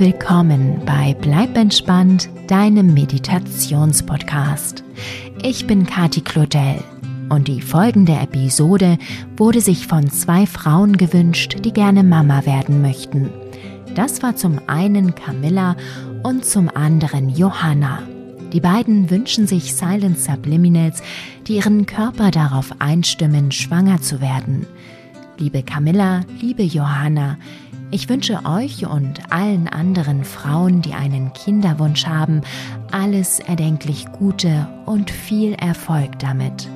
willkommen bei Bleib entspannt, deinem Meditationspodcast. Ich bin Kati Claudel und die folgende Episode wurde sich von zwei Frauen gewünscht, die gerne Mama werden möchten. Das war zum einen Camilla und zum anderen Johanna. Die beiden wünschen sich Silent Subliminals, die ihren Körper darauf einstimmen, schwanger zu werden. Liebe Camilla, liebe Johanna, ich wünsche euch und allen anderen Frauen, die einen Kinderwunsch haben, alles erdenklich Gute und viel Erfolg damit.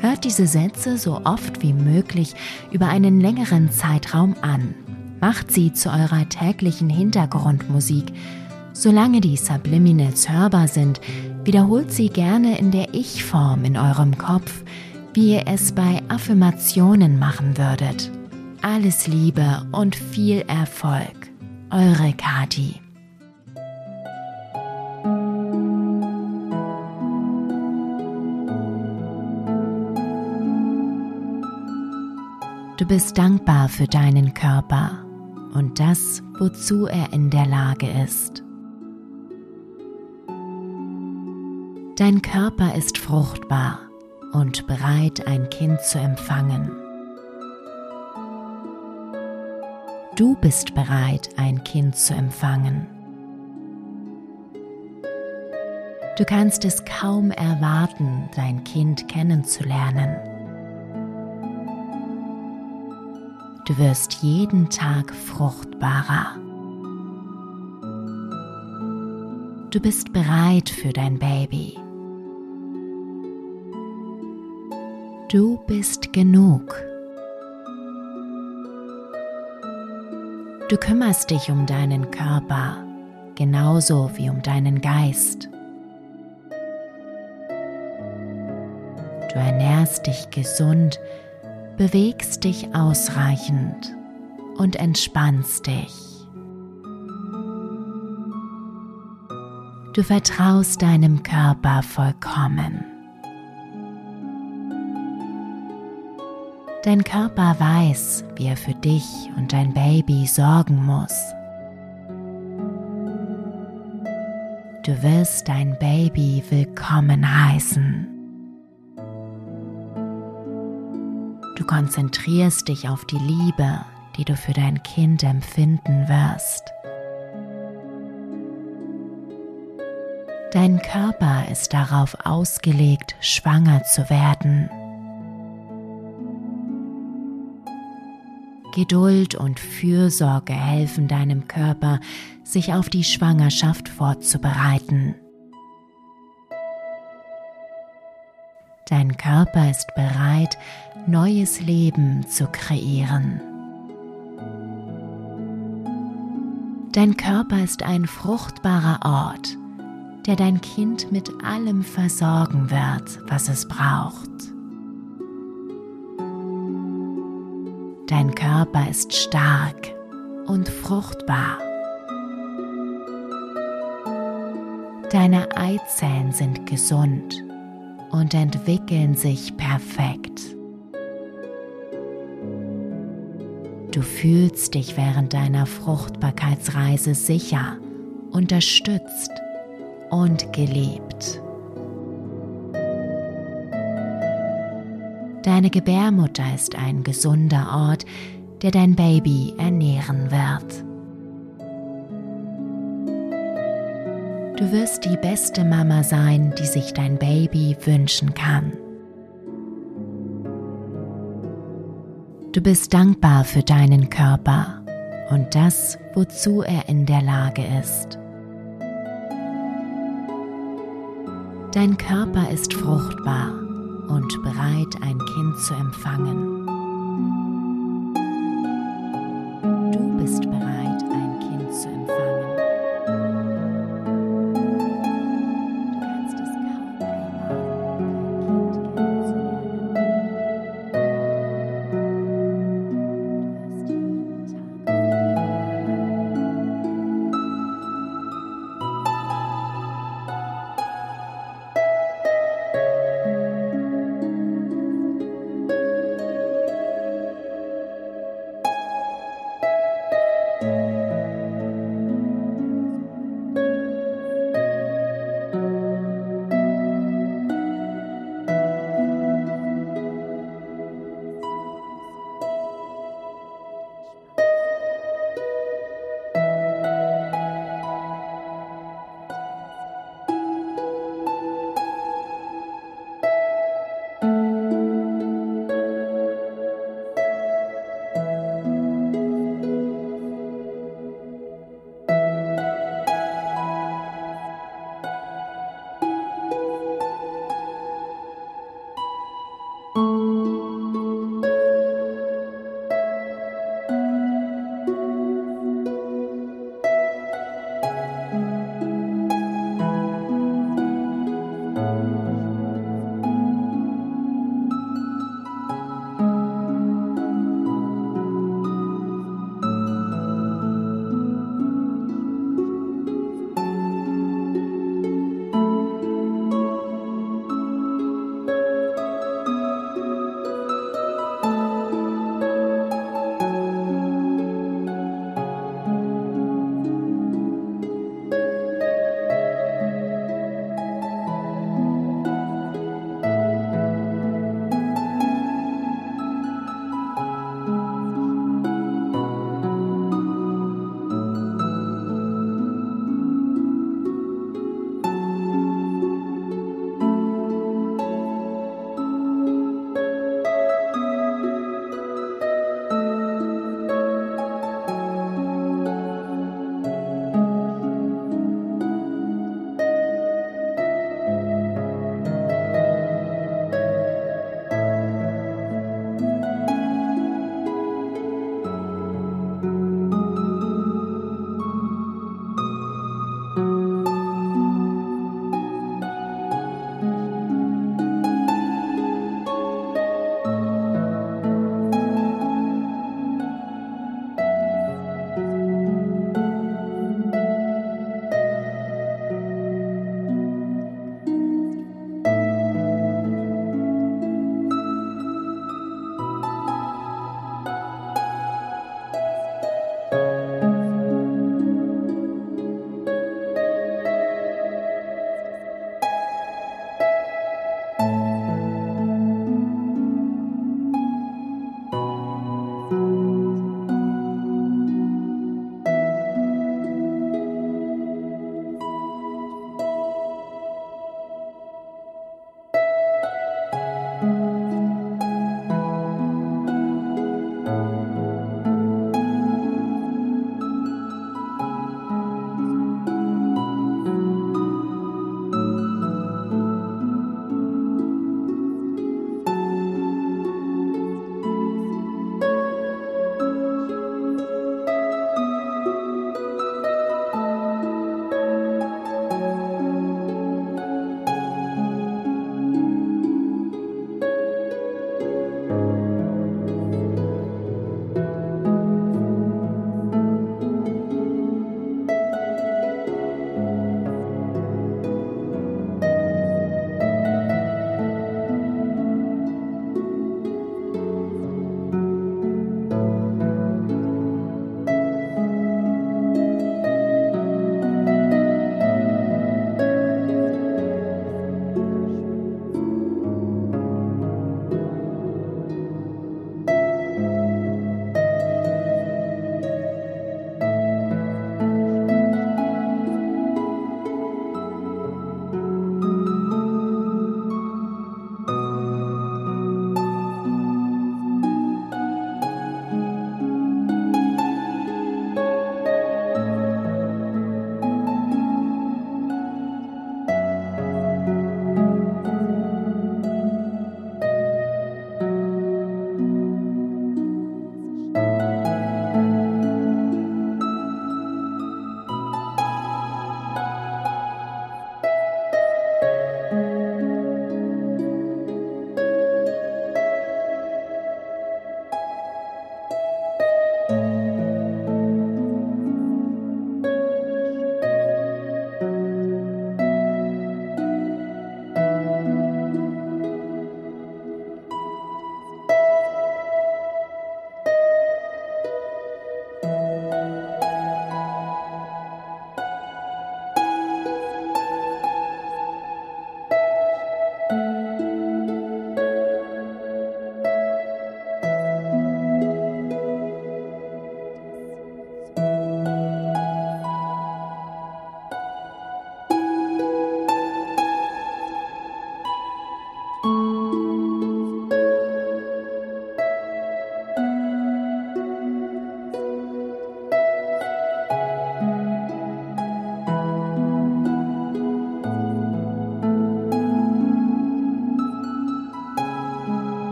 Hört diese Sätze so oft wie möglich über einen längeren Zeitraum an. Macht sie zu eurer täglichen Hintergrundmusik. Solange die Subliminals hörbar sind, wiederholt sie gerne in der Ich-Form in eurem Kopf, wie ihr es bei Affirmationen machen würdet. Alles Liebe und viel Erfolg. Eure Kati. Du bist dankbar für deinen Körper und das, wozu er in der Lage ist. Dein Körper ist fruchtbar und bereit, ein Kind zu empfangen. Du bist bereit, ein Kind zu empfangen. Du kannst es kaum erwarten, dein Kind kennenzulernen. Du wirst jeden Tag fruchtbarer. Du bist bereit für dein Baby. Du bist genug. Du kümmerst dich um deinen Körper genauso wie um deinen Geist. Du ernährst dich gesund, bewegst dich ausreichend und entspannst dich. Du vertraust deinem Körper vollkommen. Dein Körper weiß, wie er für dich und dein Baby sorgen muss. Du wirst dein Baby willkommen heißen. Du konzentrierst dich auf die Liebe, die du für dein Kind empfinden wirst. Dein Körper ist darauf ausgelegt, schwanger zu werden. Geduld und Fürsorge helfen deinem Körper, sich auf die Schwangerschaft vorzubereiten. Dein Körper ist bereit, neues Leben zu kreieren. Dein Körper ist ein fruchtbarer Ort, der dein Kind mit allem versorgen wird, was es braucht. Dein Körper ist stark und fruchtbar. Deine Eizellen sind gesund und entwickeln sich perfekt. Du fühlst dich während deiner Fruchtbarkeitsreise sicher, unterstützt und geliebt. Deine Gebärmutter ist ein gesunder Ort, der dein Baby ernähren wird. Du wirst die beste Mama sein, die sich dein Baby wünschen kann. Du bist dankbar für deinen Körper und das, wozu er in der Lage ist. Dein Körper ist fruchtbar und bereit, ein Kind zu empfangen.